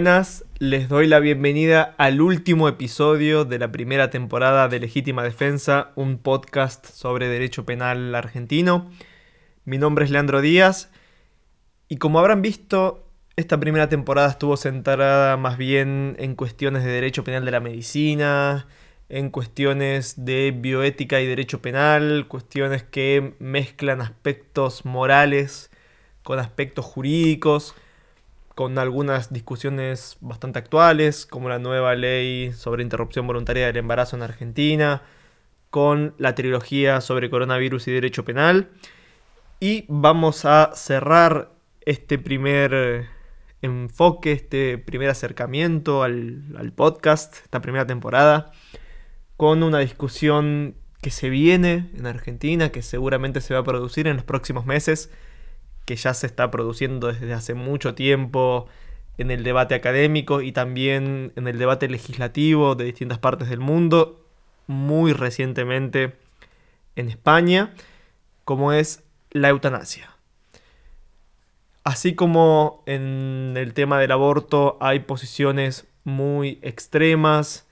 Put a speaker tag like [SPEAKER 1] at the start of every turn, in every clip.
[SPEAKER 1] Buenas, les doy la bienvenida al último episodio de la primera temporada de Legítima Defensa, un podcast sobre derecho penal argentino. Mi nombre es Leandro Díaz y como habrán visto, esta primera temporada estuvo centrada más bien en cuestiones de derecho penal de la medicina, en cuestiones de bioética y derecho penal, cuestiones que mezclan aspectos morales con aspectos jurídicos con algunas discusiones bastante actuales, como la nueva ley sobre interrupción voluntaria del embarazo en Argentina, con la trilogía sobre coronavirus y derecho penal. Y vamos a cerrar este primer enfoque, este primer acercamiento al, al podcast, esta primera temporada, con una discusión que se viene en Argentina, que seguramente se va a producir en los próximos meses que ya se está produciendo desde hace mucho tiempo en el debate académico y también en el debate legislativo de distintas partes del mundo, muy recientemente en España, como es la eutanasia. Así como en el tema del aborto hay posiciones muy extremas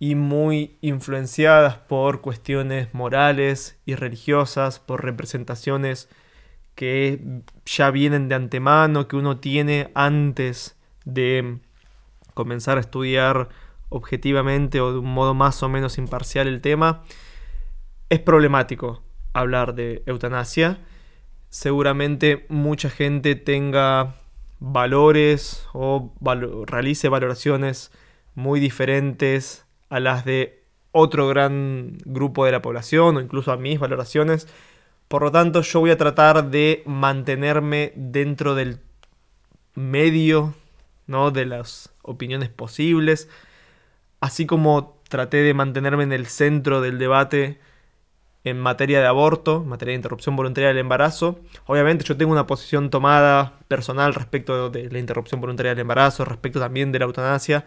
[SPEAKER 1] y muy influenciadas por cuestiones morales y religiosas, por representaciones que ya vienen de antemano, que uno tiene antes de comenzar a estudiar objetivamente o de un modo más o menos imparcial el tema, es problemático hablar de eutanasia. Seguramente mucha gente tenga valores o realice valoraciones muy diferentes a las de otro gran grupo de la población o incluso a mis valoraciones por lo tanto, yo voy a tratar de mantenerme dentro del medio ¿no? de las opiniones posibles, así como traté de mantenerme en el centro del debate en materia de aborto, en materia de interrupción voluntaria del embarazo. Obviamente yo tengo una posición tomada personal respecto de la interrupción voluntaria del embarazo, respecto también de la eutanasia,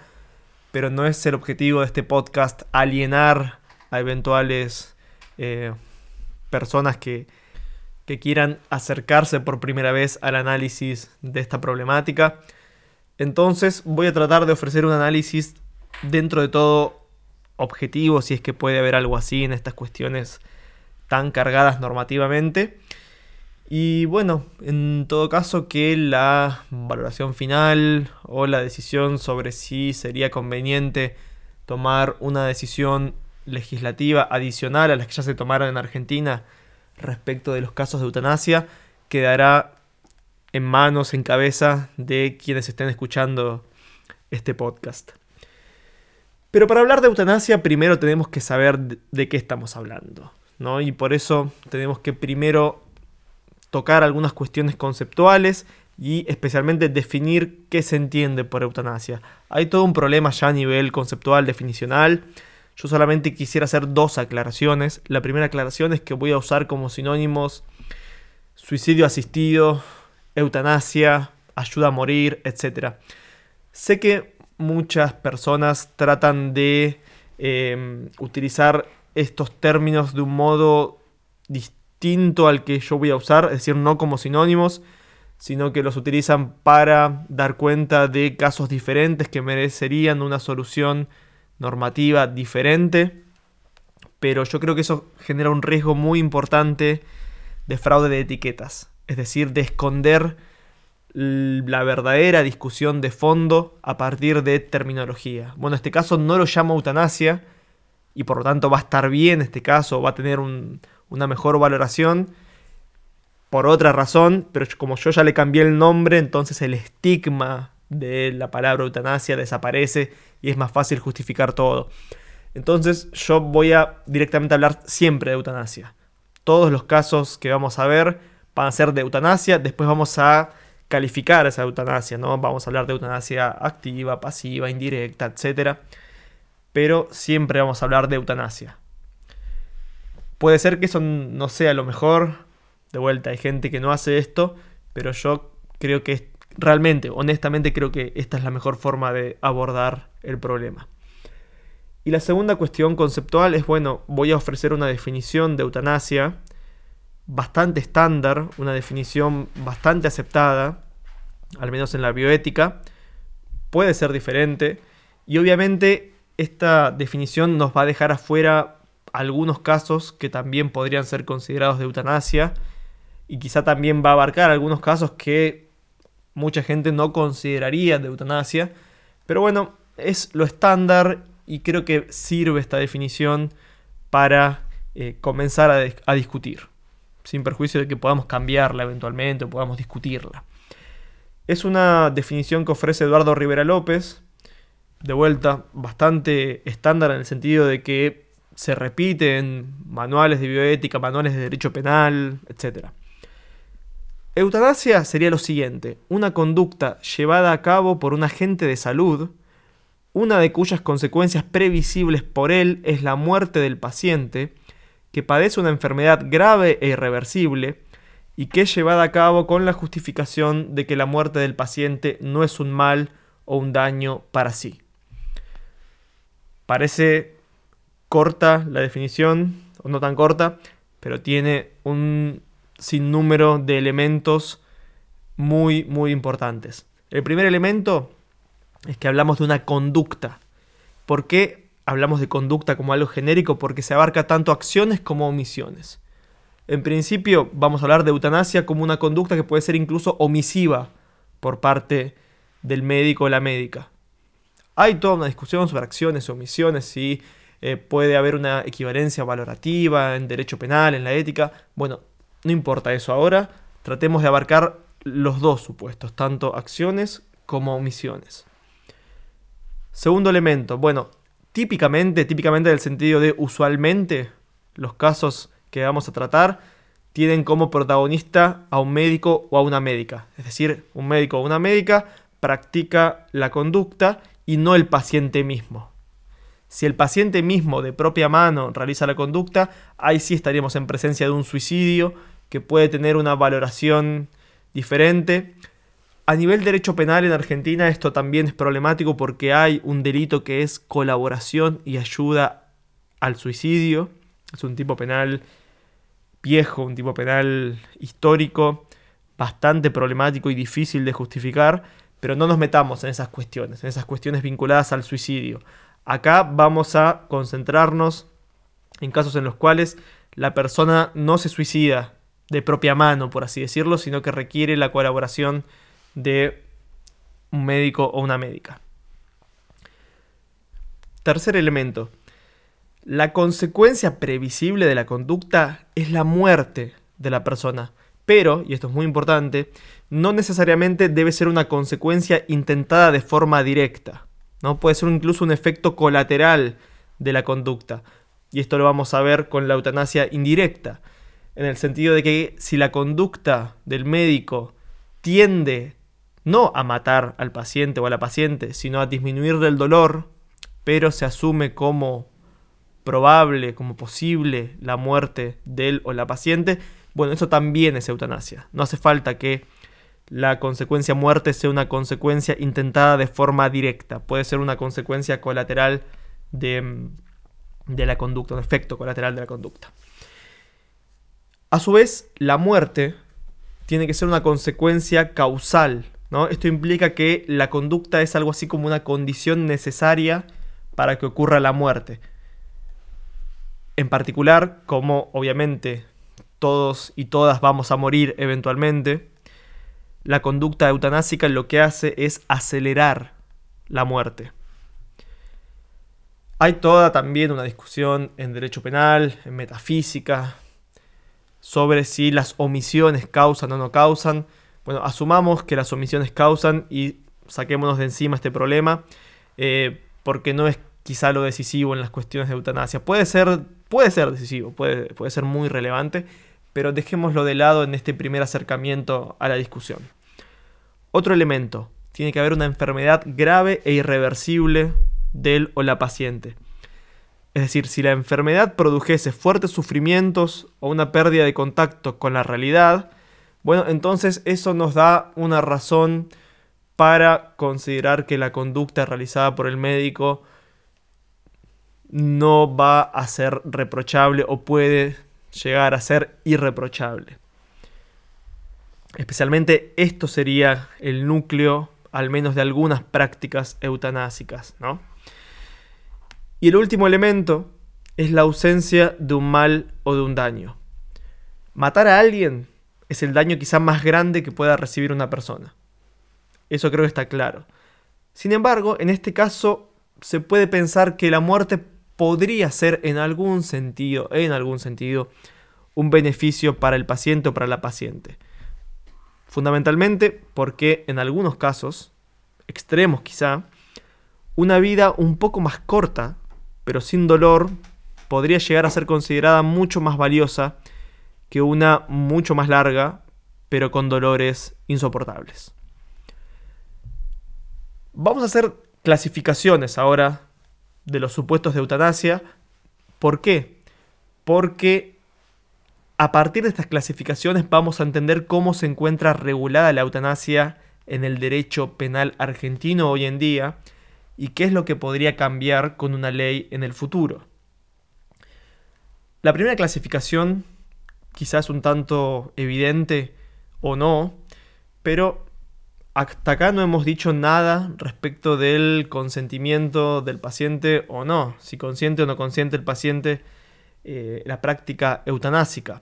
[SPEAKER 1] pero no es el objetivo de este podcast alienar a eventuales eh, personas que, quieran acercarse por primera vez al análisis de esta problemática. Entonces voy a tratar de ofrecer un análisis dentro de todo objetivo, si es que puede haber algo así en estas cuestiones tan cargadas normativamente. Y bueno, en todo caso que la valoración final o la decisión sobre si sería conveniente tomar una decisión legislativa adicional a las que ya se tomaron en Argentina respecto de los casos de eutanasia quedará en manos, en cabeza de quienes estén escuchando este podcast. Pero para hablar de eutanasia primero tenemos que saber de qué estamos hablando, ¿no? Y por eso tenemos que primero tocar algunas cuestiones conceptuales y especialmente definir qué se entiende por eutanasia. Hay todo un problema ya a nivel conceptual, definicional, yo solamente quisiera hacer dos aclaraciones. La primera aclaración es que voy a usar como sinónimos suicidio asistido, eutanasia, ayuda a morir, etc. Sé que muchas personas tratan de em, utilizar estos términos de un modo distinto al que yo voy a usar, es decir, no como sinónimos, sino que los utilizan para dar cuenta de casos diferentes que merecerían una solución normativa diferente, pero yo creo que eso genera un riesgo muy importante de fraude de etiquetas, es decir, de esconder la verdadera discusión de fondo a partir de terminología. Bueno, en este caso no lo llamo eutanasia y por lo tanto va a estar bien este caso, va a tener una mejor valoración por otra razón, pero como yo ya le cambié el nombre, entonces el estigma de la palabra eutanasia desaparece y es más fácil justificar todo. Entonces yo voy a directamente hablar siempre de eutanasia. Todos los casos que vamos a ver van a ser de eutanasia, después vamos a calificar esa eutanasia, ¿no? Vamos a hablar de eutanasia activa, pasiva, indirecta, etc. Pero siempre vamos a hablar de eutanasia. Puede ser que eso no sea lo mejor, de vuelta hay gente que no hace esto, pero yo creo que realmente, honestamente creo que esta es la mejor forma de abordar el problema. Y la segunda cuestión conceptual es, bueno, voy a ofrecer una definición de eutanasia bastante estándar, una definición bastante aceptada, al menos en la bioética, puede ser diferente y obviamente esta definición nos va a dejar afuera algunos casos que también podrían ser considerados de eutanasia y quizá también va a abarcar algunos casos que mucha gente no consideraría de eutanasia. Pero bueno, es lo estándar y creo que sirve esta definición para eh, comenzar a, a, discutir, sin perjuicio de que podamos cambiarla eventualmente o podamos discutirla. Es una definición que ofrece Eduardo Rivera López, de vuelta, bastante estándar en el sentido de que se repite en manuales de bioética, manuales de derecho penal, etc. Eutanasia sería lo siguiente, una conducta llevada a cabo por un agente de salud, una de cuyas consecuencias previsibles por él es la muerte del paciente, que padece una enfermedad grave e irreversible, y que es llevada a cabo con la justificación de que la muerte del paciente no es un mal o un daño para sí. Parece corta la definición, o no tan corta, pero tiene un sin número de elementos muy, muy importantes. El primer elemento es que hablamos de una conducta. ¿Por qué hablamos de conducta como algo genérico? Porque se abarca tanto acciones como omisiones. En principio vamos a hablar de eutanasia como una conducta que puede ser incluso omisiva por parte del médico o la médica. Hay toda una discusión sobre acciones y omisiones, si eh, puede haber una equivalencia valorativa en derecho penal, en la ética. Bueno, no importa eso ahora, tratemos de abarcar los dos supuestos, tanto acciones como omisiones. Segundo elemento, bueno, típicamente, típicamente en el sentido de usualmente, los casos que vamos a tratar tienen como protagonista a un médico o a una médica. Es decir, un médico o una médica practica la conducta y no el paciente mismo. Si el paciente mismo de propia mano realiza la conducta, ahí sí estaríamos en presencia de un suicidio que puede tener una valoración diferente. A nivel derecho penal en Argentina esto también es problemático porque hay un delito que es colaboración y ayuda al suicidio. Es un tipo penal viejo, un tipo penal histórico, bastante problemático y difícil de justificar, pero no nos metamos en esas cuestiones, en esas cuestiones vinculadas al suicidio. Acá vamos a concentrarnos en casos en los cuales la persona no se suicida, de propia mano, por así decirlo, sino que requiere la colaboración de un médico o una médica. Tercer elemento. La consecuencia previsible de la conducta es la muerte de la persona. Pero, y esto es muy importante, no necesariamente debe ser una consecuencia intentada de forma directa. ¿no? Puede ser incluso un efecto colateral de la conducta. Y esto lo vamos a ver con la eutanasia indirecta en el sentido de que si la conducta del médico tiende no a matar al paciente o a la paciente, sino a disminuir el dolor, pero se asume como probable, como posible la muerte de él o la paciente, bueno, eso también es eutanasia. No hace falta que la consecuencia muerte sea una consecuencia intentada de forma directa, puede ser una consecuencia colateral de, de la conducta, un efecto colateral de la conducta. A su vez, la muerte tiene que ser una consecuencia causal. ¿no? Esto implica que la conducta es algo así como una condición necesaria para que ocurra la muerte. En particular, como obviamente todos y todas vamos a morir eventualmente, la conducta eutanásica lo que hace es acelerar la muerte. Hay toda también una discusión en derecho penal, en metafísica, sobre si las omisiones causan o no causan. Bueno, asumamos que las omisiones causan y saquémonos de encima este problema, eh, porque no es quizá lo decisivo en las cuestiones de eutanasia. Puede ser, puede ser decisivo, puede, puede ser muy relevante, pero dejémoslo de lado en este primer acercamiento a la discusión. Otro elemento, tiene que haber una enfermedad grave e irreversible del o la paciente. Es decir, si la enfermedad produjese fuertes sufrimientos o una pérdida de contacto con la realidad, bueno, entonces eso nos da una razón para considerar que la conducta realizada por el médico no va a ser reprochable o puede llegar a ser irreprochable. Especialmente esto sería el núcleo al menos de algunas prácticas eutanásicas, ¿no? Y el último elemento es la ausencia de un mal o de un daño. Matar a alguien es el daño quizá más grande que pueda recibir una persona. Eso creo que está claro. Sin embargo, en este caso se puede pensar que la muerte podría ser en algún sentido, en algún sentido, un beneficio para el paciente o para la paciente. Fundamentalmente porque en algunos casos, extremos quizá, una vida un poco más corta, pero sin dolor, podría llegar a ser considerada mucho más valiosa que una mucho más larga, pero con dolores insoportables. Vamos a hacer clasificaciones ahora de los supuestos de eutanasia. ¿Por qué? Porque a partir de estas clasificaciones vamos a entender cómo se encuentra regulada la eutanasia en el derecho penal argentino hoy en día y qué es lo que podría cambiar con una ley en el futuro. La primera clasificación, quizás un tanto evidente o no, pero hasta acá no hemos dicho nada respecto del consentimiento del paciente o no, si consciente o no consciente el paciente eh, la práctica eutanásica.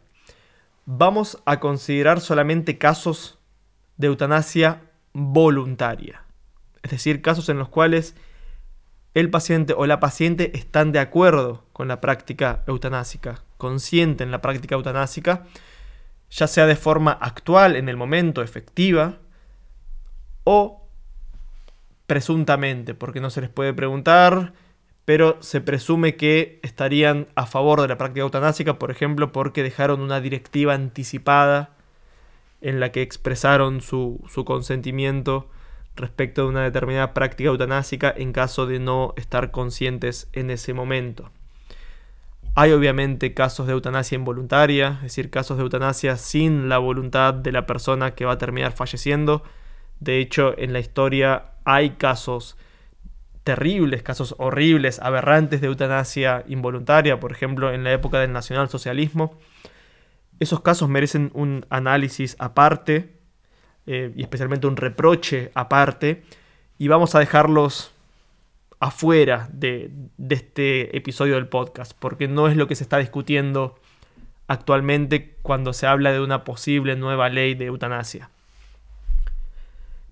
[SPEAKER 1] Vamos a considerar solamente casos de eutanasia voluntaria, es decir, casos en los cuales el paciente o la paciente están de acuerdo con la práctica eutanásica, consienten la práctica eutanásica, ya sea de forma actual, en el momento, efectiva, o presuntamente, porque no se les puede preguntar, pero se presume que estarían a favor de la práctica eutanásica, por ejemplo, porque dejaron una directiva anticipada en la que expresaron su, su consentimiento respecto de una determinada práctica eutanásica en caso de no estar conscientes en ese momento. Hay obviamente casos de eutanasia involuntaria, es decir, casos de eutanasia sin la voluntad de la persona que va a terminar falleciendo, de hecho, en la historia hay casos terribles, casos horribles, aberrantes de eutanasia involuntaria, por ejemplo, en la época del nacionalsocialismo. Esos casos merecen un análisis aparte eh, y especialmente un reproche aparte y vamos a dejarlos afuera de, de este episodio del podcast porque no es lo que se está discutiendo actualmente cuando se habla de una posible nueva ley de eutanasia.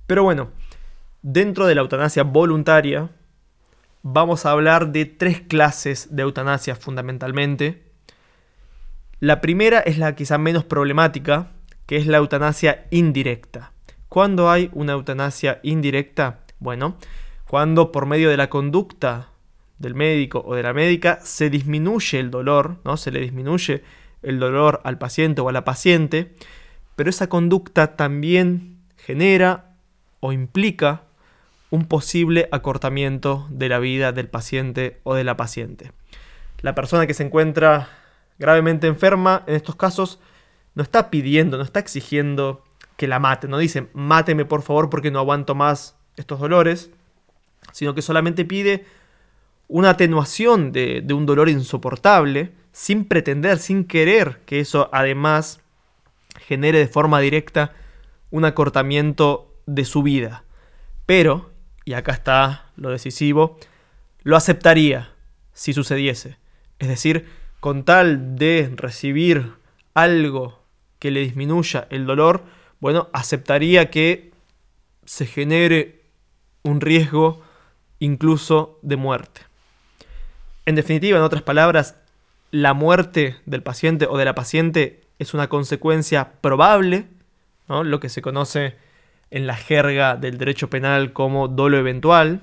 [SPEAKER 1] Pero bueno, dentro de la eutanasia voluntaria, vamos a hablar de tres clases de eutanasia fundamentalmente. La primera es la quizá menos problemática, que es la eutanasia indirecta. ¿Cuándo hay una eutanasia indirecta? Bueno, cuando por medio de la conducta del médico o de la médica se disminuye el dolor, ¿no? Se le disminuye el dolor al paciente o a la paciente, pero esa conducta también genera o implica un posible acortamiento de la vida del paciente o de la paciente. La persona que se encuentra gravemente enferma en estos casos no está pidiendo, no está exigiendo que la mate, no dice máteme por favor porque no aguanto más estos dolores, sino que solamente pide una atenuación de, de un dolor insoportable sin pretender, sin querer que eso además genere de forma directa un acortamiento de su vida. Pero, y acá está lo decisivo, lo aceptaría si sucediese. Es decir, con tal de recibir algo que le disminuya el dolor, bueno, aceptaría que se genere un riesgo incluso de muerte. En definitiva, en otras palabras, la muerte del paciente o de la paciente es una consecuencia probable, lo que se conoce en la jerga del derecho penal como dolo eventual,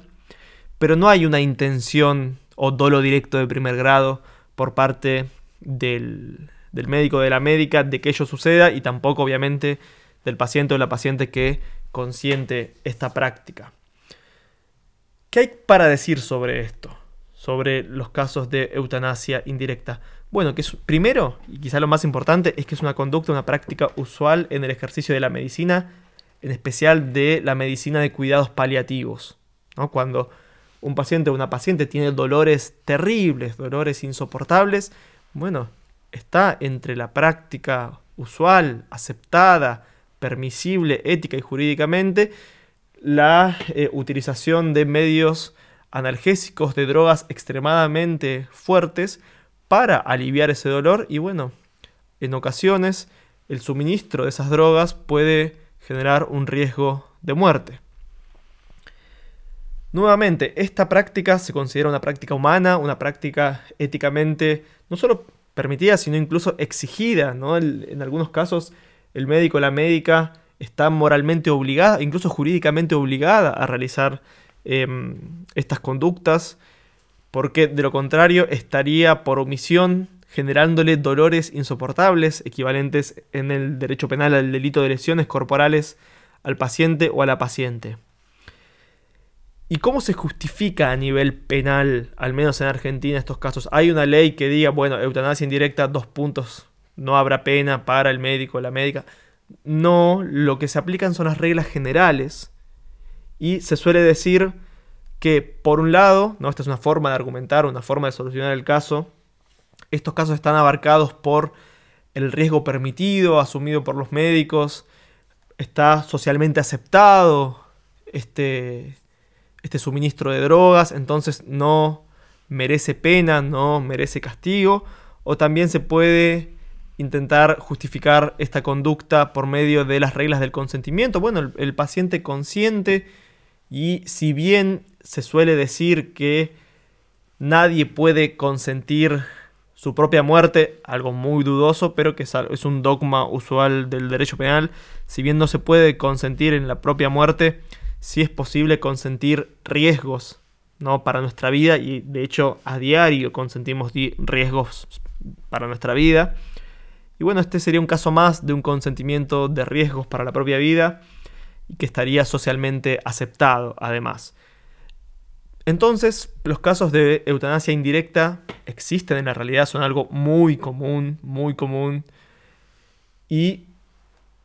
[SPEAKER 1] pero no hay una intención o dolo directo de primer grado por parte del, del médico de la médica de que ello suceda y tampoco obviamente del paciente o la paciente que consiente esta práctica. ¿Qué hay para decir sobre esto? Sobre los casos de eutanasia indirecta. Bueno, que es, primero, y quizá lo más importante, es que es una conducta, una práctica usual en el ejercicio de la medicina en especial de la medicina de cuidados paliativos. ¿no? Cuando un paciente o una paciente tiene dolores terribles, dolores insoportables, bueno, está entre la práctica usual, aceptada, permisible, ética y jurídicamente, la eh, utilización de medios analgésicos, de drogas extremadamente fuertes para aliviar ese dolor y bueno, en ocasiones el suministro de esas drogas puede generar un riesgo de muerte. Nuevamente, esta práctica se considera una práctica humana, una práctica éticamente no solo permitida, sino incluso exigida. en algunos casos, el médico o la médica está moralmente obligada, incluso jurídicamente obligada a realizar em, estas conductas, porque de lo contrario estaría por omisión generándole dolores insoportables, equivalentes en el derecho penal al delito de lesiones corporales al paciente o a la paciente. ¿Y cómo se justifica a nivel penal, al menos en Argentina, estos casos? ¿Hay una ley que diga, bueno, eutanasia indirecta, dos puntos, no habrá pena para el médico o la médica? No, lo que se aplican son las reglas generales y se suele decir que, por un lado, ¿no? esta es una forma de argumentar, una forma de solucionar el caso, estos casos están abarcados por el riesgo permitido, asumido por los médicos, está socialmente aceptado este, este suministro de drogas, entonces no merece pena, no merece castigo, o también se puede intentar justificar esta conducta por medio de las reglas del consentimiento. Bueno, el, paciente consciente y si bien se suele decir que nadie puede consentir su propia muerte, algo muy dudoso, pero que es un dogma usual del derecho penal, si bien no se puede consentir en la propia muerte, sí es posible consentir riesgos ¿no? para nuestra vida y de hecho a diario consentimos riesgos para nuestra vida. Y bueno, este sería un caso más de un consentimiento de riesgos para la propia vida y que estaría socialmente aceptado además. Entonces, los casos de eutanasia indirecta existen en la realidad, son algo muy común, muy común. Y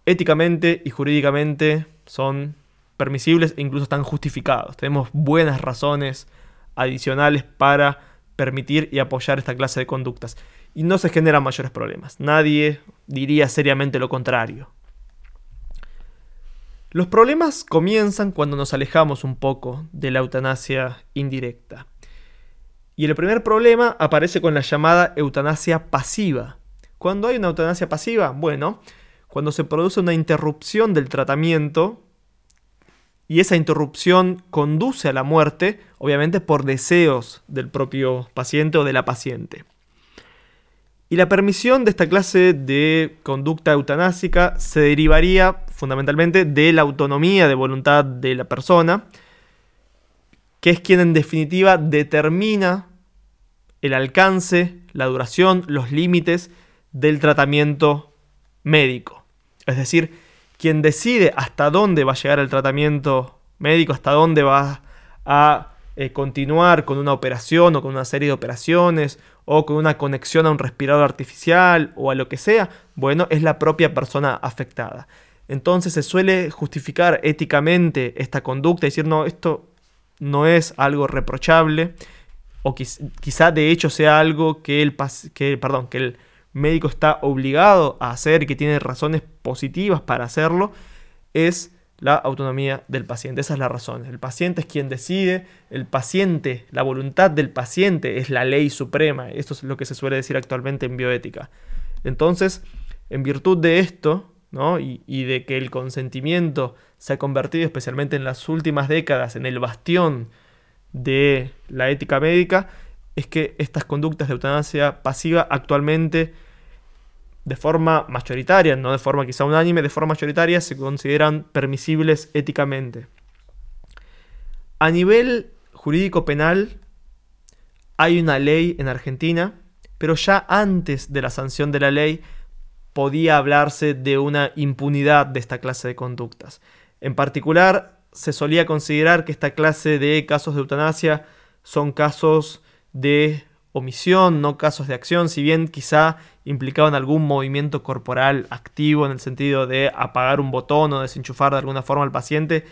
[SPEAKER 1] éticamente y jurídicamente son permisibles e incluso están justificados. Tenemos buenas razones adicionales para permitir y apoyar esta clase de conductas y no se generan mayores problemas. Nadie diría seriamente lo contrario. Los problemas comienzan cuando nos alejamos un poco de la eutanasia indirecta. Y el primer problema aparece con la llamada eutanasia pasiva. Cuando hay una eutanasia pasiva, bueno, cuando se produce una interrupción del tratamiento y esa interrupción conduce a la muerte, obviamente por deseos del propio paciente o de la paciente. Y la permisión de esta clase de conducta eutanásica se derivaría fundamentalmente de la autonomía de voluntad de la persona, que es quien en definitiva determina el alcance, la duración, los límites del tratamiento médico. Es decir, quien decide hasta dónde va a llegar el tratamiento médico, hasta dónde va a eh, continuar con una operación o con una serie de operaciones o con una conexión a un respirador artificial o a lo que sea, bueno, es la propia persona afectada. Entonces se suele justificar éticamente esta conducta y decir, no, esto no es algo reprochable o quizá de hecho sea algo que el, que, perdón, que el médico está obligado a hacer que tiene razones positivas para hacerlo, es la autonomía del paciente. Esa es la razón. El paciente es quien decide, el paciente, la voluntad del paciente es la ley suprema. Esto es lo que se suele decir actualmente en bioética. Entonces, en virtud de esto, ¿no? y, y de que el consentimiento se ha convertido, especialmente en las últimas décadas, en el bastión de la ética médica, es que estas conductas de eutanasia pasiva actualmente de forma mayoritaria, no de forma quizá unánime, de forma mayoritaria se consideran permisibles éticamente. A nivel jurídico penal hay una ley en Argentina, pero ya antes de la sanción de la ley podía hablarse de una impunidad de esta clase de conductas. En particular, se solía considerar que esta clase de casos de eutanasia son casos de omisión, no casos de acción, si bien quizá implicaban algún movimiento corporal activo en el sentido de apagar un botón o desenchufar de alguna forma al paciente,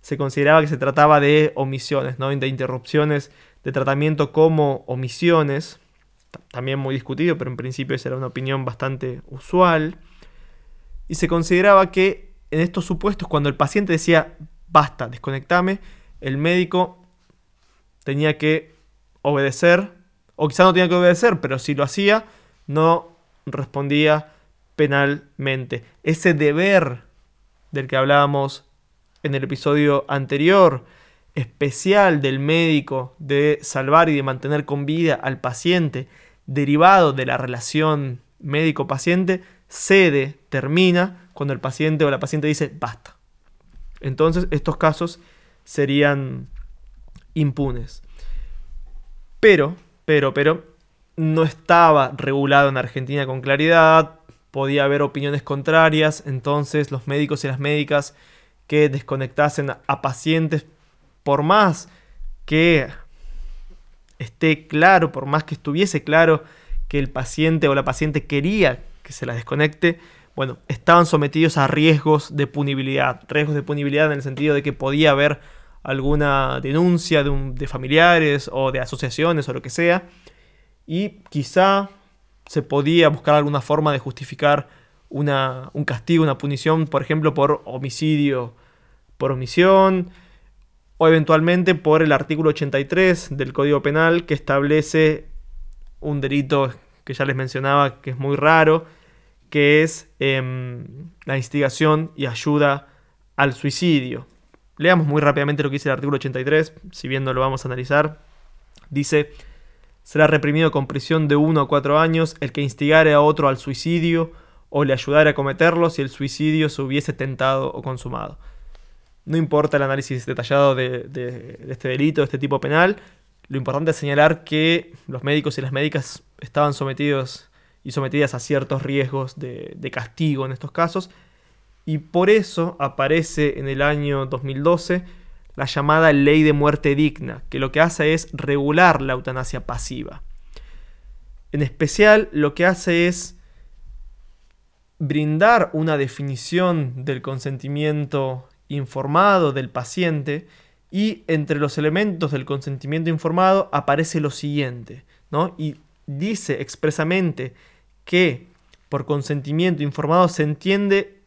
[SPEAKER 1] se consideraba que se trataba de omisiones, ¿no? de interrupciones de tratamiento como omisiones, también muy discutido, pero en principio esa era una opinión bastante usual, y se consideraba que en estos supuestos, cuando el paciente decía basta, desconectame, el médico tenía que obedecer, o quizá no tenía que obedecer, pero si lo hacía, no respondía penalmente. Ese deber del que hablábamos en el episodio anterior, especial del médico de salvar y de mantener con vida al paciente, derivado de la relación médico-paciente, cede, termina, cuando el paciente o la paciente dice basta. Entonces estos casos serían impunes. Pero, pero, pero, no estaba regulado en Argentina con claridad, podía haber opiniones contrarias, entonces los médicos y las médicas que desconectasen a pacientes, por más que esté claro, por más que estuviese claro que el paciente o la paciente quería que se la desconecte, bueno, estaban sometidos a riesgos de punibilidad. Riesgos de punibilidad en el sentido de que podía haber alguna denuncia de, familiares o de asociaciones o lo que sea. Y quizá se podía buscar alguna forma de justificar una, un castigo, una punición, por ejemplo, por homicidio por omisión, o eventualmente por el artículo 83 del Código Penal que establece un delito que ya les mencionaba que es muy raro, que es em, la instigación y ayuda al suicidio. Leamos muy rápidamente lo que dice el artículo 83, si bien no lo vamos a analizar. Dice, será reprimido con prisión de 1 a 4 años el que instigare a otro al suicidio o le ayudare a cometerlo si el suicidio se hubiese tentado o consumado. No importa el análisis detallado de, de este delito, de este tipo penal, lo importante es señalar que los médicos y las médicas estaban sometidos y sometidas a ciertos riesgos de, castigo en estos casos. Y por eso aparece en el año 2012 la llamada ley de muerte digna, que lo que hace es regular la eutanasia pasiva. En especial lo que hace es brindar una definición del consentimiento informado del paciente y entre los elementos del consentimiento informado aparece lo siguiente, ¿no? Y dice expresamente que por consentimiento informado se entiende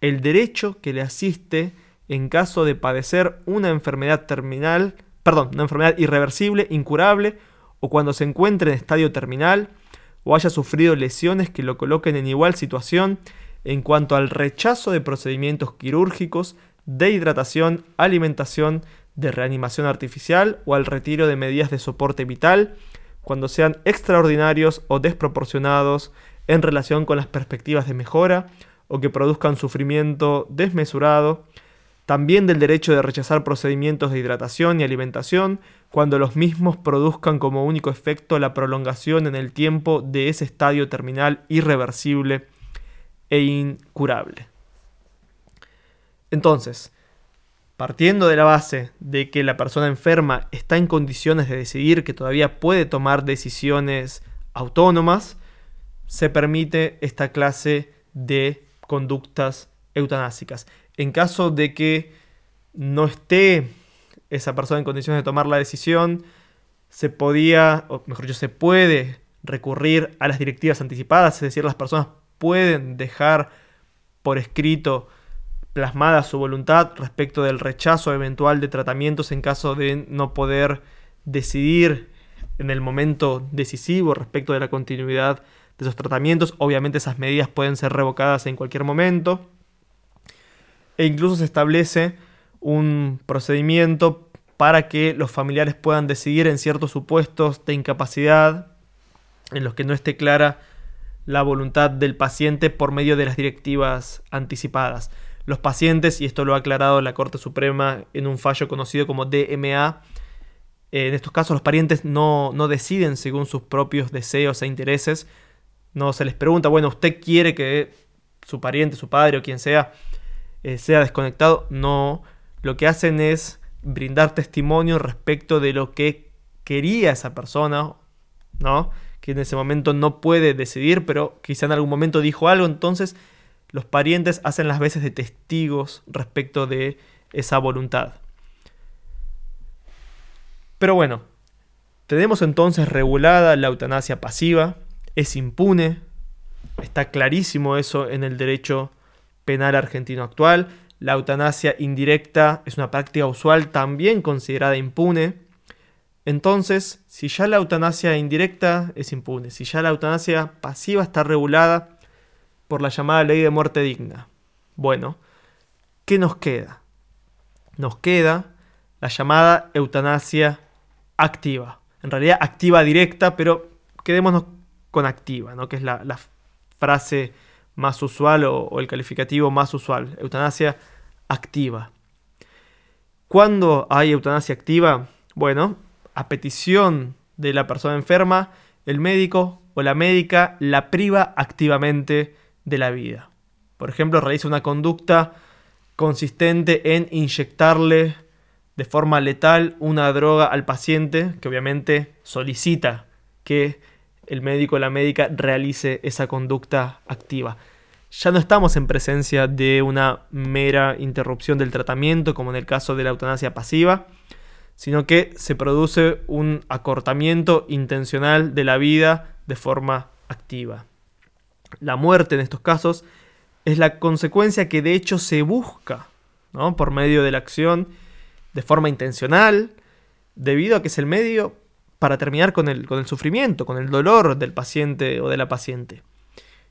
[SPEAKER 1] el derecho que le asiste en caso de padecer una enfermedad terminal, perdón, una enfermedad irreversible, incurable, o cuando se encuentre en estadio terminal, o haya sufrido lesiones que lo coloquen en igual situación en cuanto al rechazo de procedimientos quirúrgicos, de hidratación, alimentación, de reanimación artificial o al retiro de medidas de soporte vital, cuando sean extraordinarios o desproporcionados en relación con las perspectivas de mejora o que produzcan sufrimiento desmesurado, también del derecho de rechazar procedimientos de hidratación y alimentación cuando los mismos produzcan como único efecto la prolongación en el tiempo de ese estadio terminal irreversible e incurable. Entonces, Partiendo de la base de que la persona enferma está en condiciones de decidir que todavía puede tomar decisiones autónomas, se permite esta clase de conductas eutanásicas. En caso de que no esté esa persona en condiciones de tomar la decisión, se podía, o mejor dicho, se puede recurrir a las directivas anticipadas, es decir, las personas pueden dejar por escrito plasmada su voluntad respecto del rechazo eventual de tratamientos en caso de no poder decidir en el momento decisivo respecto de la continuidad de esos tratamientos. Obviamente esas medidas pueden ser revocadas en cualquier momento. E incluso se establece un procedimiento para que los familiares puedan decidir en ciertos supuestos de incapacidad en los que no esté clara la voluntad del paciente por medio de las directivas anticipadas los pacientes, y esto lo ha aclarado la Corte Suprema en un fallo conocido como DMA, en estos casos los parientes no, deciden según sus propios deseos e intereses, no se les pregunta, bueno, ¿usted quiere que su pariente, su padre o quien sea, eh, sea desconectado? No, lo que hacen es brindar testimonio respecto de lo que quería esa persona, ¿no? Que en ese momento no puede decidir, pero quizá en algún momento dijo algo, entonces los parientes hacen las veces de testigos respecto de esa voluntad. Pero bueno, tenemos entonces regulada la eutanasia pasiva, es impune, está clarísimo eso en el derecho penal argentino actual, La eutanasia indirecta es una práctica usual también considerada impune. Entonces, si ya la eutanasia indirecta es impune, si ya la eutanasia pasiva está regulada por la llamada ley de muerte digna, bueno, ¿qué nos queda? Nos queda la llamada eutanasia activa. En realidad activa directa, pero quedémonos con activa, ¿no? que es la, frase más usual o, el calificativo más usual. Eutanasia activa. ¿Cuándo hay eutanasia activa? Bueno, a petición de la persona enferma, el médico o la médica la priva activamente de la vida. Por ejemplo, realiza una conducta consistente en inyectarle de forma letal una droga al paciente que obviamente solicita que el médico o la médica realice esa conducta activa. Ya no estamos en presencia de una mera interrupción del tratamiento, como en el caso de la eutanasia pasiva, sino que se produce un acortamiento intencional de la vida de forma activa. La muerte en estos casos es la consecuencia que de hecho se busca ¿no? por medio de la acción de forma intencional, debido a que es el medio para terminar con el, con el sufrimiento, con el dolor del paciente o de la paciente.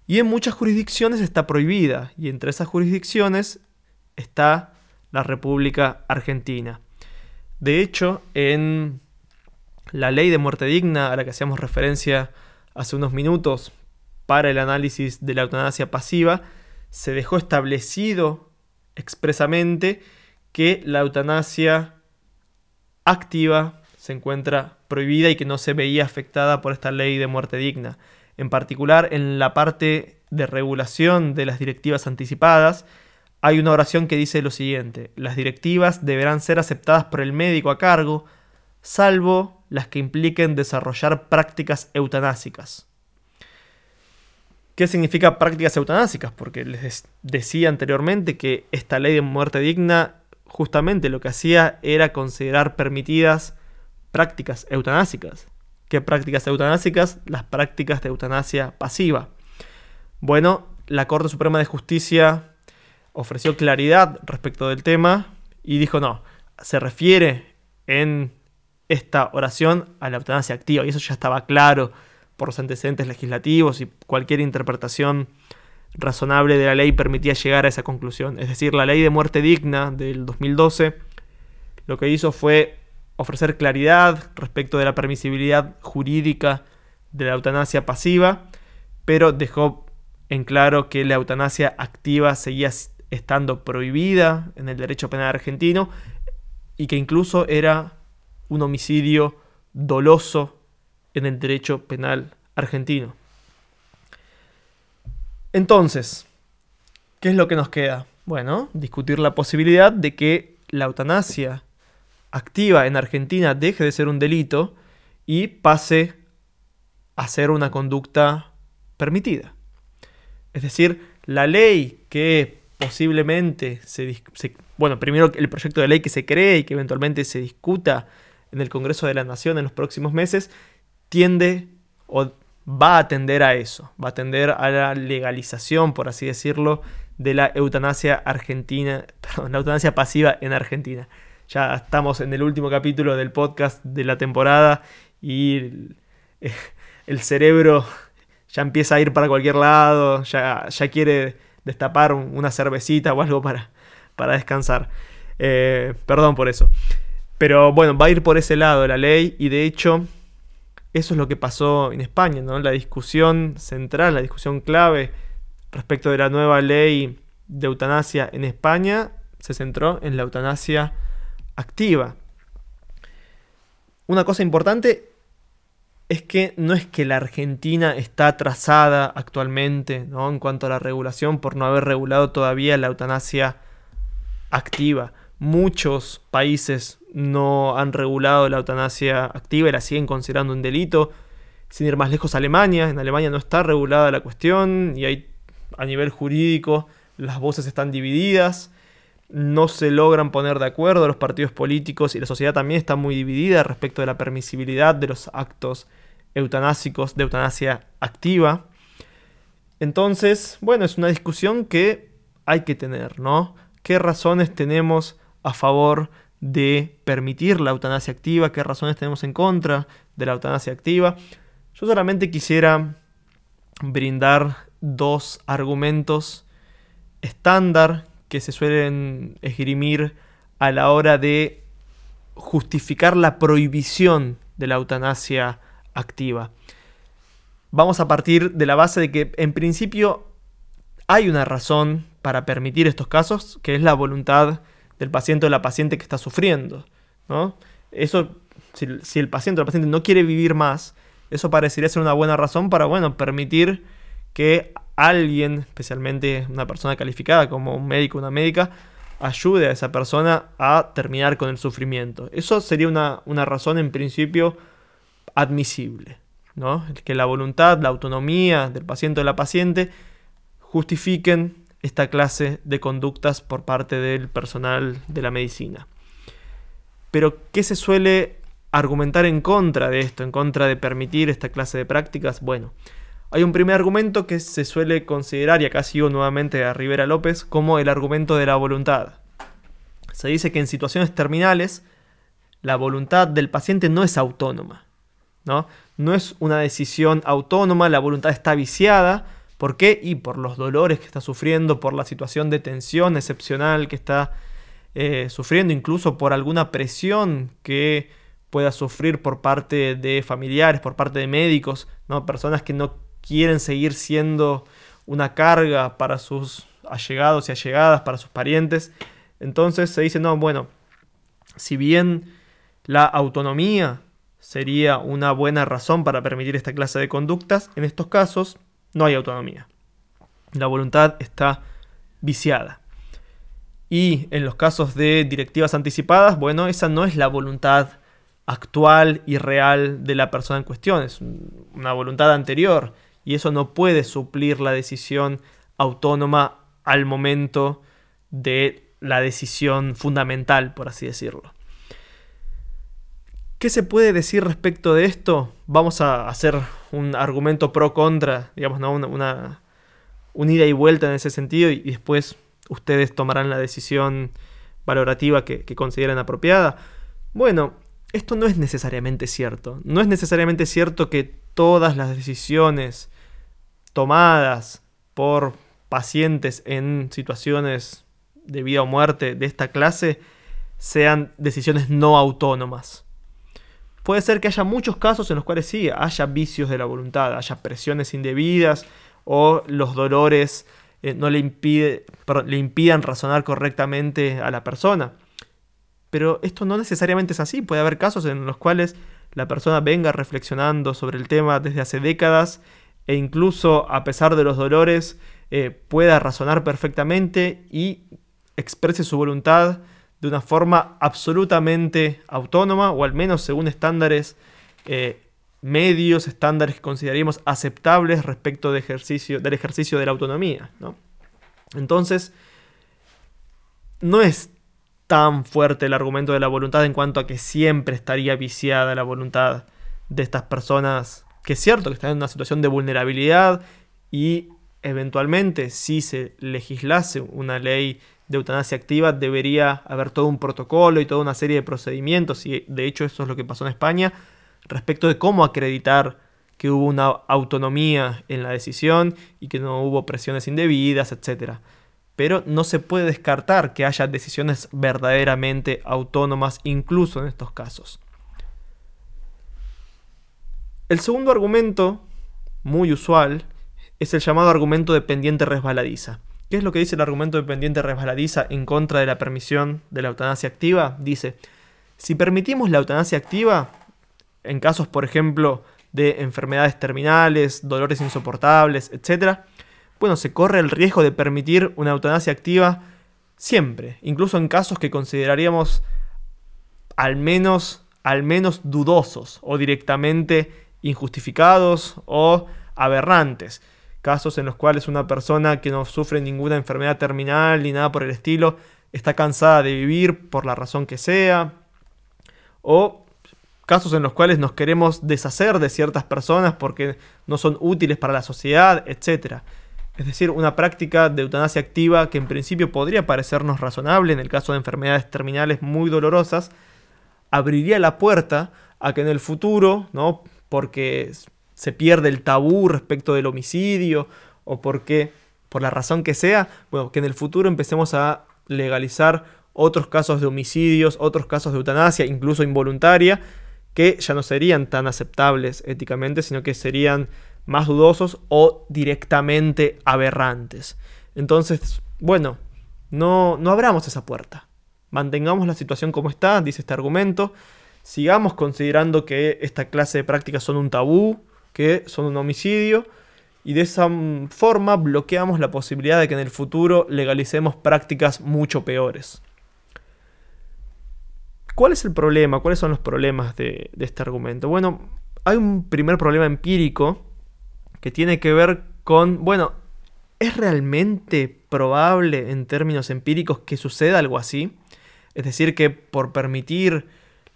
[SPEAKER 1] Y en muchas jurisdicciones está prohibida, y entre esas jurisdicciones está la República Argentina. De hecho, en la ley de muerte digna a la que hacíamos referencia hace unos minutos para el análisis de la eutanasia pasiva, se dejó establecido expresamente que la eutanasia activa se encuentra prohibida y que no se veía afectada por esta ley de muerte digna. En particular, en la parte de regulación de las directivas anticipadas, hay una oración que dice lo siguiente, las directivas deberán ser aceptadas por el médico a cargo, salvo las que impliquen desarrollar prácticas eutanásicas. ¿Qué significa prácticas eutanásicas? Porque les decía anteriormente que esta ley de muerte digna justamente lo que hacía era considerar permitidas prácticas eutanásicas. ¿Qué prácticas eutanásicas? Las prácticas de eutanasia pasiva. Bueno, la Corte Suprema de Justicia ofreció claridad respecto del tema y dijo no, se refiere en esta oración a la eutanasia activa y eso ya estaba claro por los antecedentes legislativos y cualquier interpretación razonable de la ley permitía llegar a esa conclusión. Es decir, la ley de muerte digna del 2012 lo que hizo fue ofrecer claridad respecto de la permisibilidad jurídica de la eutanasia pasiva, pero dejó en claro que la eutanasia activa seguía estando prohibida en el derecho penal argentino y que incluso era un homicidio doloso en el derecho penal argentino. Entonces, ¿qué es lo que nos queda? Bueno, discutir la posibilidad de que la eutanasia activa en Argentina deje de ser un delito y pase a ser una conducta permitida. Es decir, la ley que posiblemente se, bueno, primero el proyecto de ley que se cree y que eventualmente se discuta en el Congreso de la Nación en los próximos meses, tiende o va a tender a eso, va a tender a la legalización, por así decirlo, de la eutanasia argentina, perdón, la eutanasia pasiva en Argentina. Ya estamos en el último capítulo del podcast de la temporada y el, cerebro ya empieza a ir para cualquier lado, ya, quiere destapar una cervecita o algo para, para descansar. Eh, perdón por eso. Pero bueno, va a ir por ese lado la ley y de hecho eso es lo que pasó en España. La discusión central, la discusión clave respecto de la nueva ley de eutanasia en España se centró en la eutanasia activa. Una cosa importante es que no es que la Argentina está atrasada actualmente ¿no? en cuanto a la regulación por no haber regulado todavía la eutanasia activa. Muchos países no han regulado la eutanasia activa y la siguen considerando un delito. Sin ir más lejos, Alemania. En Alemania no está regulada la cuestión y hay, a nivel jurídico las voces están divididas. No se logran poner de acuerdo los partidos políticos y la sociedad también está muy dividida respecto de la permisibilidad de los actos eutanásicos de eutanasia activa. Entonces, bueno, es una discusión que hay que tener, ¿no? qué razones tenemos a favor de permitir la eutanasia activa, qué razones tenemos en contra de la eutanasia activa. Yo solamente quisiera brindar dos argumentos estándar que se suelen esgrimir a la hora de justificar la prohibición de la eutanasia activa. Vamos a partir de la base de que en principio hay una razón para permitir estos casos, que es la voluntad del paciente o la paciente que está sufriendo. ¿no? Eso, si, el paciente o la paciente no quiere vivir más, eso parecería ser una buena razón para, bueno, permitir que alguien, especialmente una persona calificada como un médico o una médica, ayude a esa persona a terminar con el sufrimiento. Eso sería una, una razón en principio admisible. ¿no? Que la voluntad, la autonomía del paciente o la paciente justifiquen esta clase de conductas por parte del personal de la medicina. Pero, ¿qué se suele argumentar en contra de esto, en contra de permitir esta clase de prácticas? Bueno, hay un primer argumento que se suele considerar, y acá sigo nuevamente a Rivera López, como el argumento de la voluntad. Se dice que en situaciones terminales la voluntad del paciente no es autónoma. ¿no? no es una decisión autónoma, la voluntad está viciada. ¿Por qué? Y por los dolores que está sufriendo, por la situación de tensión excepcional que está eh, sufriendo, incluso por alguna presión que pueda sufrir por parte de familiares, por parte de médicos, ¿no? personas que no quieren seguir siendo una carga para sus allegados y allegadas, para sus parientes. Entonces se dice, no, bueno, si bien la autonomía sería una buena razón para permitir esta clase de conductas, en estos casos no hay autonomía. La voluntad está viciada. Y en los casos de directivas anticipadas, bueno, esa no es la voluntad actual y real de la persona en cuestión, es una voluntad anterior y eso no puede suplir la decisión autónoma al momento de la decisión fundamental, por así decirlo. ¿Qué se puede decir respecto de esto? Vamos a hacer un argumento pro-contra, digamos, ¿no? una, una, ida y vuelta en ese sentido y, después ustedes tomarán la decisión valorativa que, que consideren apropiada. Bueno, esto no es necesariamente cierto. No es necesariamente cierto que todas las decisiones tomadas por pacientes en situaciones de vida o muerte de esta clase sean decisiones no autónomas. Puede ser que haya muchos casos en los cuales sí haya vicios de la voluntad, haya presiones indebidas o los dolores eh, no le, impide, le impidan razonar correctamente a la persona. Pero esto no necesariamente es así. Puede haber casos en los cuales la persona venga reflexionando sobre el tema desde hace décadas e incluso a pesar de los dolores eh, pueda razonar perfectamente y exprese su voluntad de una forma absolutamente autónoma o al menos según estándares eh, medios, estándares que consideraríamos aceptables respecto del ejercicio de la autonomía. Entonces, no es tan fuerte el argumento de la voluntad en cuanto a que siempre estaría viciada la voluntad de estas personas que es cierto que están en una situación de vulnerabilidad y eventualmente si se legislase una ley de eutanasia activa debería haber todo un protocolo y toda una serie de procedimientos y de hecho eso es lo que pasó en España respecto de cómo acreditar que hubo una autonomía en la decisión y que no hubo presiones indebidas, etc. Pero no se puede descartar que haya decisiones verdaderamente autónomas incluso en estos casos. El segundo argumento, muy usual, es el llamado argumento de pendiente resbaladiza. ¿Qué es lo que dice el argumento de pendiente resbaladiza en contra de la permisión de la eutanasia activa? Dice, si permitimos la eutanasia activa, en casos, por ejemplo, de enfermedades terminales, dolores insoportables, etc., bueno, se corre el riesgo de permitir una eutanasia activa siempre, incluso en casos que consideraríamos al menos, al menos dudosos o directamente injustificados o aberrantes. Casos en los cuales una persona que no sufre ninguna enfermedad terminal ni nada por el estilo está cansada de vivir por la razón que sea. O casos en los cuales nos queremos deshacer de ciertas personas porque no son útiles para la sociedad, etc. es decir, una práctica de eutanasia activa que en principio podría parecernos razonable en el caso de enfermedades terminales muy dolorosas, abriría la puerta a que en el futuro, ¿no? Porque se pierde el tabú respecto del homicidio o porque, por la razón que sea, bueno, que en el futuro empecemos a legalizar otros casos de homicidios, otros casos de eutanasia, incluso involuntaria, que ya no serían tan aceptables éticamente, sino que serían más dudosos o directamente aberrantes. Entonces, bueno, no, no abramos esa puerta. Mantengamos la situación como está, dice este argumento. Sigamos considerando que esta clase de prácticas son un tabú, que son un homicidio, y de esa forma bloqueamos la posibilidad de que en el futuro legalicemos prácticas mucho peores. ¿Cuál es el problema? ¿Cuáles son los problemas de, este argumento? Bueno, hay un primer problema empírico que tiene que ver con, bueno, ¿es realmente probable en términos empíricos que suceda algo así? Es decir, que por permitir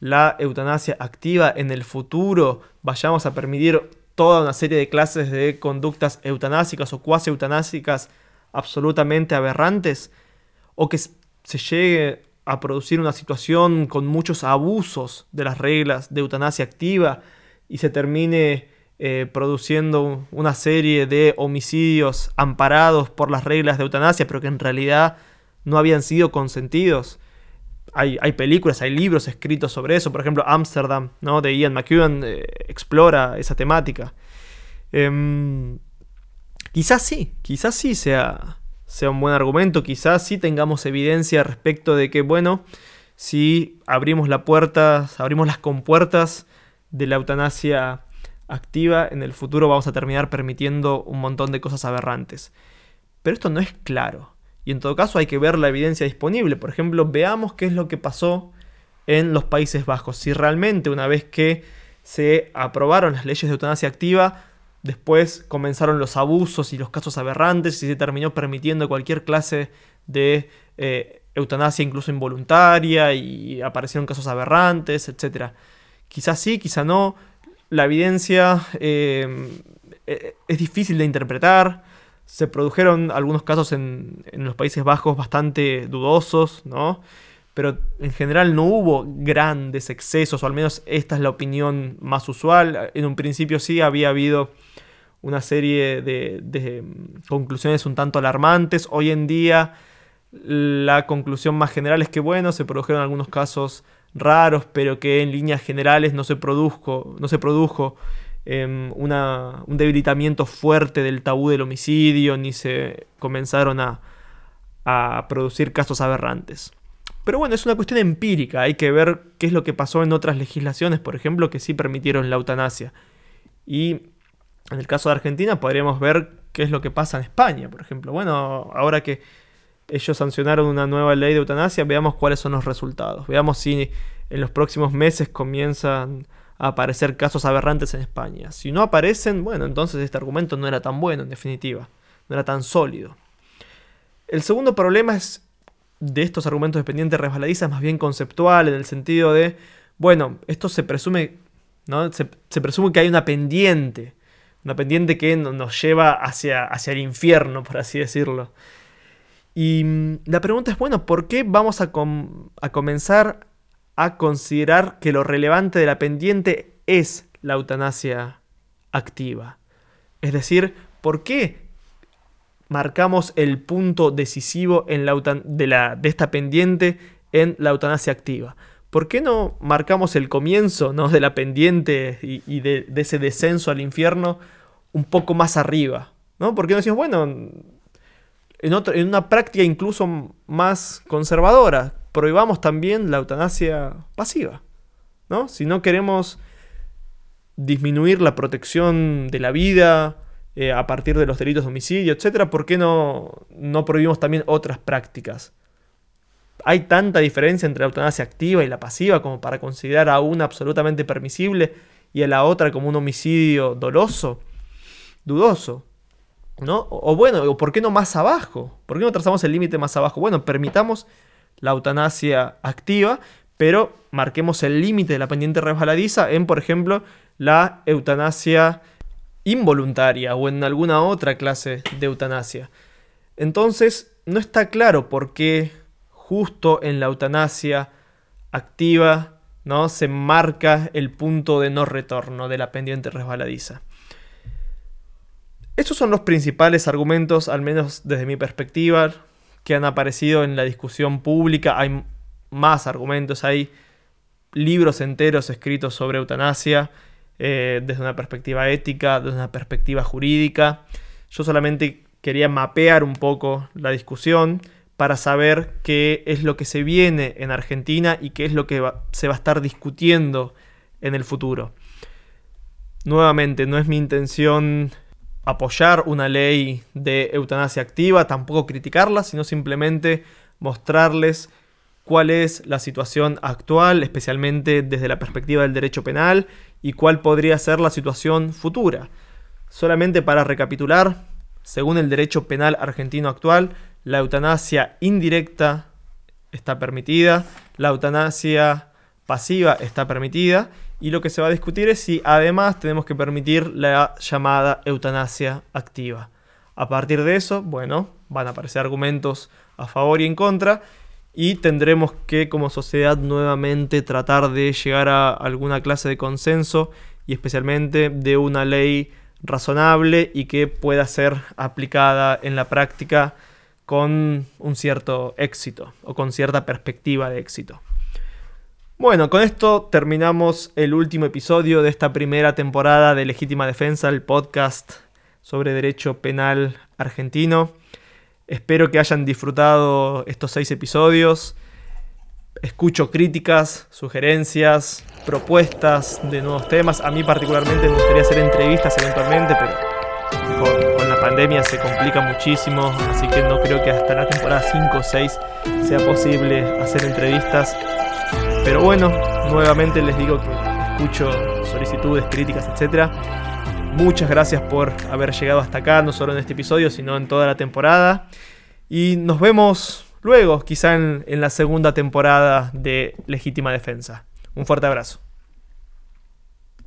[SPEAKER 1] la eutanasia activa en el futuro vayamos a permitir toda una serie de clases de conductas eutanásicas o cuasi eutanásicas absolutamente aberrantes o que se llegue a producir una situación con muchos abusos de las reglas de eutanasia activa y se termine eh, produciendo una serie de homicidios amparados por las reglas de eutanasia, pero que en realidad no habían sido consentidos. Hay, películas, hay libros escritos sobre eso. Por ejemplo, Amsterdam, ¿no? de Ian McEwan, eh, explora esa temática. Em, quizás sí, quizás sí sea, sea un buen argumento, quizás sí tengamos evidencia respecto de que, bueno, si abrimos la puerta, abrimos las compuertas de la eutanasia activa, en el futuro vamos a terminar permitiendo un montón de cosas aberrantes. Pero esto no es claro. Y en todo caso hay que ver la evidencia disponible. Por ejemplo, veamos qué es lo que pasó en los Países Bajos. Si realmente una vez que se aprobaron las leyes de eutanasia activa, después comenzaron los abusos y los casos aberrantes y se terminó permitiendo cualquier clase de eh, eutanasia incluso involuntaria y aparecieron casos aberrantes, etc. Quizás sí, quizá no la evidencia eh, e-, es difícil de interpretar. Se produjeron algunos casos en, los Países Bajos bastante dudosos, ¿no? Pero en general no hubo grandes excesos, o al menos esta es la opinión más usual. En un principio sí había habido una serie de, de conclusiones un tanto alarmantes. Hoy en día la conclusión más general es que, bueno, se produjeron algunos casos raros, pero que en líneas generales no se produjo, no se produjo em, un debilitamiento fuerte del tabú del homicidio, ni se comenzaron a, a producir casos aberrantes. Pero bueno, es una cuestión empírica, hay que ver qué es lo que pasó en otras legislaciones, por ejemplo, que sí permitieron la eutanasia. Y en el caso de Argentina podríamos ver qué es lo que pasa en España, por ejemplo. Bueno, ahora que ellos sancionaron una nueva ley de eutanasia, veamos cuáles son los resultados. Veamos si en los próximos meses comienzan a aparecer casos aberrantes en España. Si no aparecen, bueno, entonces este argumento no era tan bueno en definitiva, no era tan sólido. El segundo problema es de estos argumentos de pendiente resbaladiza más bien conceptual, en el sentido de, bueno, esto se presume, ¿no? Se, se presume que hay una pendiente, una pendiente que nos lleva hacia, hacia el infierno, por así decirlo. Y mm, la pregunta es, bueno, ¿por qué vamos a, comenzar a considerar que lo relevante de la pendiente es la eutanasia activa? Es decir, ¿por qué marcamos el punto decisivo en la de, la, de, esta pendiente en la eutanasia activa? ¿Por qué no marcamos el comienzo ¿no? de la pendiente y, de, ese descenso al infierno un poco más arriba? ¿no? ¿Por qué no decimos, bueno, en, una práctica incluso más conservadora. Prohibamos también la eutanasia pasiva. ¿no? Si no queremos disminuir la protección de la vida eh, a partir de los delitos de homicidio, etc., ¿por qué no, no prohibimos también otras prácticas? Hay tanta diferencia entre la eutanasia activa y la pasiva como para considerar a una absolutamente permisible y a la otra como un homicidio doloso, dudoso. ¿no? O, bueno, ¿por qué no más abajo? ¿Por qué no trazamos el límite más abajo? Bueno, permitamos la eutanasia activa, pero marquemos el límite de la pendiente resbaladiza en, por ejemplo, la eutanasia involuntaria o en alguna otra clase de eutanasia. Entonces, no está claro por qué justo en la eutanasia activa ¿no? se marca el punto de no retorno de la pendiente resbaladiza. Estos son los principales argumentos, al menos desde mi perspectiva, que han aparecido en la discusión pública. Hay más argumentos, hay libros enteros escritos sobre eutanasia eh, desde una perspectiva ética, desde una perspectiva jurídica. Yo solamente quería mapear un poco la discusión para saber qué es lo que se viene en Argentina y qué es lo que se va a estar discutiendo en el futuro. Nuevamente, no es mi intención apoyar una ley de eutanasia activa, tampoco criticarla, sino simplemente mostrarles cuál es la situación actual, especialmente desde la perspectiva del derecho penal, y cuál podría ser la situación futura. Solamente para recapitular, según el derecho penal argentino actual, la eutanasia indirecta está permitida, la eutanasia pasiva está permitida, y lo que se va a discutir es si además tenemos que permitir la llamada eutanasia activa. A partir de eso, bueno, van a aparecer argumentos a favor y en contra, y tendremos que como sociedad nuevamente tratar de llegar a alguna clase de consenso y especialmente de una ley razonable y que pueda ser aplicada en la práctica con un cierto éxito o con cierta perspectiva de éxito. Bueno, con esto terminamos el último episodio de esta primera temporada de Legítima Defensa, el podcast sobre derecho penal argentino. Espero que hayan disfrutado estos seis episodios. Escucho críticas, sugerencias, propuestas de nuevos temas. A mí particularmente me gustaría hacer entrevistas eventualmente, pero con, la pandemia se complica muchísimo, así que no creo que hasta la temporada 5 o 6 sea posible hacer entrevistas. Pero bueno, nuevamente les digo que escucho solicitudes, críticas, etc. Muchas gracias por haber llegado hasta acá, no solo en este episodio, sino en toda la temporada. Y nos vemos luego, quizá en, en la segunda temporada de Legítima Defensa. Un fuerte abrazo.